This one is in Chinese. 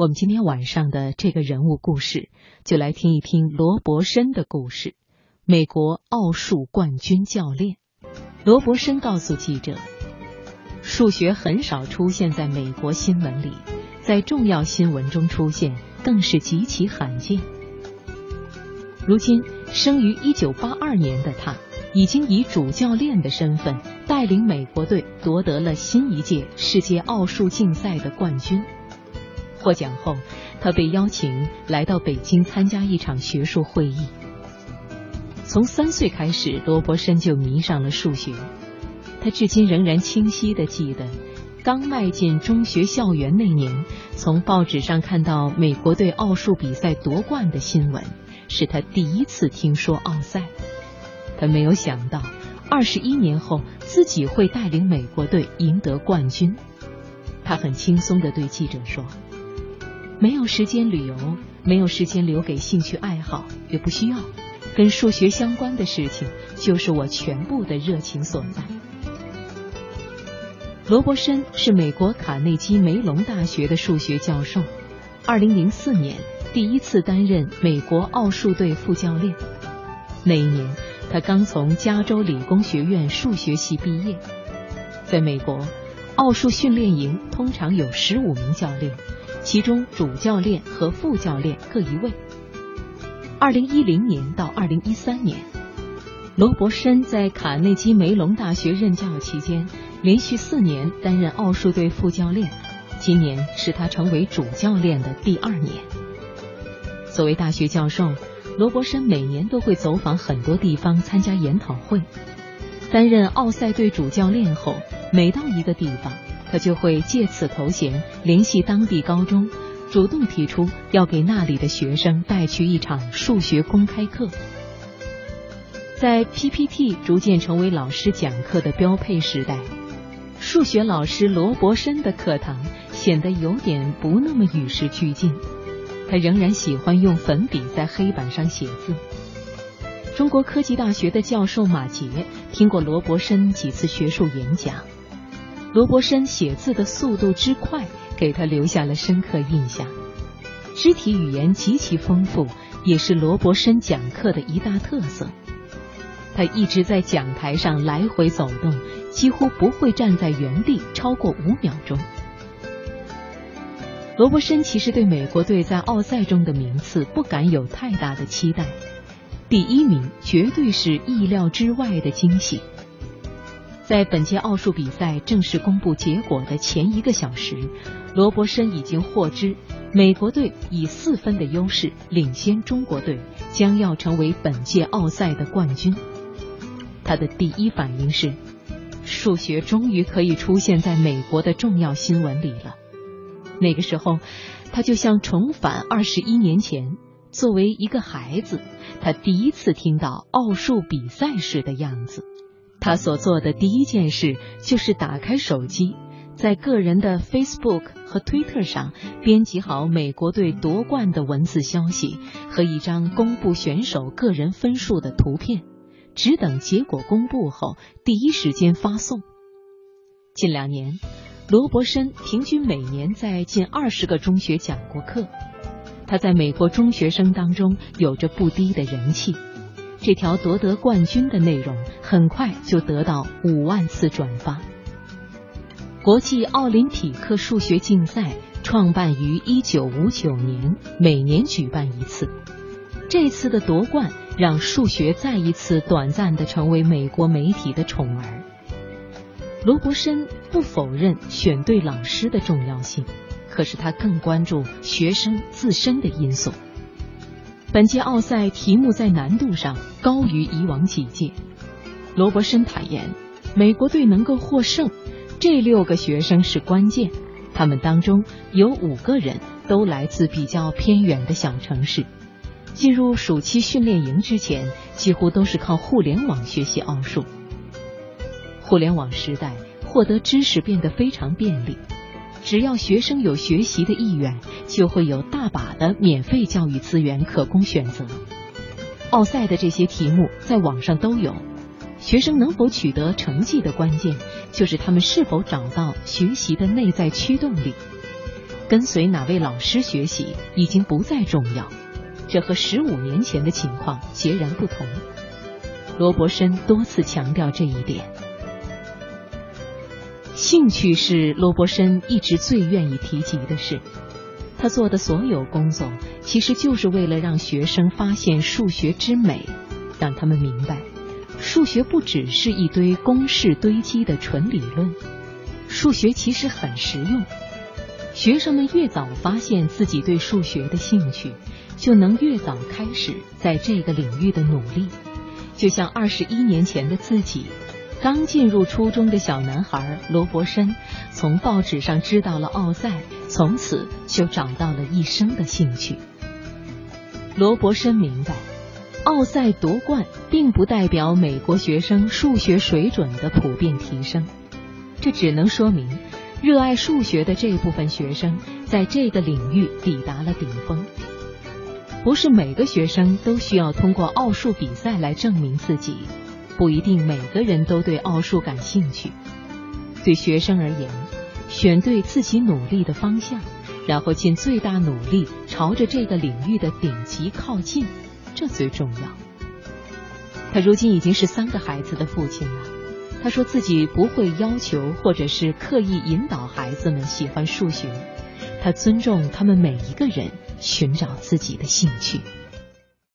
我们今天晚上的这个人物故事，就来听一听罗伯森的故事。美国奥数冠军教练罗伯森告诉记者：“数学很少出现在美国新闻里，在重要新闻中出现更是极其罕见。如今，生于1982年的他，已经以主教练的身份带领美国队夺得了新一届世界奥数竞赛的冠军。获奖后，他被邀请来到北京参加一场学术会议。”从三岁开始，罗伯森就迷上了数学。他至今仍然清晰的记得，刚迈进中学校园那年，从报纸上看到美国队奥数比赛夺冠的新闻，是他第一次听说奥赛。他没有想到，二十一年后自己会带领美国队赢得冠军。他很轻松的对记者说：“没有时间旅游，没有时间留给兴趣爱好，也不需要。”跟数学相关的事情，就是我全部的热情所在。罗伯森是美国卡内基梅隆大学的数学教授，二零零四年第一次担任美国奥数队副教练。那一年，他刚从加州理工学院数学系毕业。在美国，奥数训练营通常有十五名教练，其中主教练和副教练各一位。二零一零年到二零一三年，罗伯森在卡内基梅隆大学任教期间，连续四年担任奥数队副教练。今年是他成为主教练的第二年。作为大学教授，罗伯森每年都会走访很多地方参加研讨会。担任奥赛队主教练后，每到一个地方，他就会借此头衔联系当地高中。主动提出要给那里的学生带去一场数学公开课。在 PPT 逐渐成为老师讲课的标配时代，数学老师罗伯森的课堂显得有点不那么与时俱进。他仍然喜欢用粉笔在黑板上写字。中国科技大学的教授马杰听过罗伯森几次学术演讲，罗伯森写字的速度之快。给他留下了深刻印象，肢体语言极其丰富，也是罗伯森讲课的一大特色。他一直在讲台上来回走动，几乎不会站在原地超过五秒钟。罗伯森其实对美国队在奥赛中的名次不敢有太大的期待，第一名绝对是意料之外的惊喜。在本届奥数比赛正式公布结果的前一个小时，罗伯森已经获知美国队以四分的优势领先中国队，将要成为本届奥赛的冠军。他的第一反应是，数学终于可以出现在美国的重要新闻里了。那个时候，他就像重返二十一年前，作为一个孩子，他第一次听到奥数比赛时的样子。他所做的第一件事就是打开手机，在个人的 Facebook 和 Twitter 上编辑好美国队夺冠的文字消息和一张公布选手个人分数的图片，只等结果公布后第一时间发送。近两年，罗伯森平均每年在近二十个中学讲过课，他在美国中学生当中有着不低的人气。这条夺得冠军的内容很快就得到五万次转发。国际奥林匹克数学竞赛创办于一九五九年，每年举办一次。这次的夺冠让数学再一次短暂的成为美国媒体的宠儿。罗伯森不否认选对老师的重要性，可是他更关注学生自身的因素。本届奥赛题目在难度上高于以往几届。罗伯森坦言，美国队能够获胜，这六个学生是关键。他们当中有五个人都来自比较偏远的小城市，进入暑期训练营之前，几乎都是靠互联网学习奥数。互联网时代，获得知识变得非常便利。只要学生有学习的意愿，就会有大把的免费教育资源可供选择。奥赛的这些题目在网上都有，学生能否取得成绩的关键，就是他们是否找到学习的内在驱动力。跟随哪位老师学习已经不再重要，这和十五年前的情况截然不同。罗伯森多次强调这一点。兴趣是罗伯森一直最愿意提及的事。他做的所有工作，其实就是为了让学生发现数学之美，让他们明白，数学不只是一堆公式堆积的纯理论，数学其实很实用。学生们越早发现自己对数学的兴趣，就能越早开始在这个领域的努力。就像二十一年前的自己，刚进入初中的小男孩罗伯森，从报纸上知道了奥赛，从此就找到了一生的兴趣。罗伯森明白，奥赛夺冠并不代表美国学生数学水准的普遍提升，这只能说明。热爱数学的这部分学生，在这个领域抵达了顶峰。不是每个学生都需要通过奥数比赛来证明自己，不一定每个人都对奥数感兴趣。对学生而言，选对自己努力的方向，然后尽最大努力朝着这个领域的顶级靠近，这最重要。他如今已经是三个孩子的父亲了。他说自己不会要求或者是刻意引导孩子们喜欢数学，他尊重他们每一个人寻找自己的兴趣。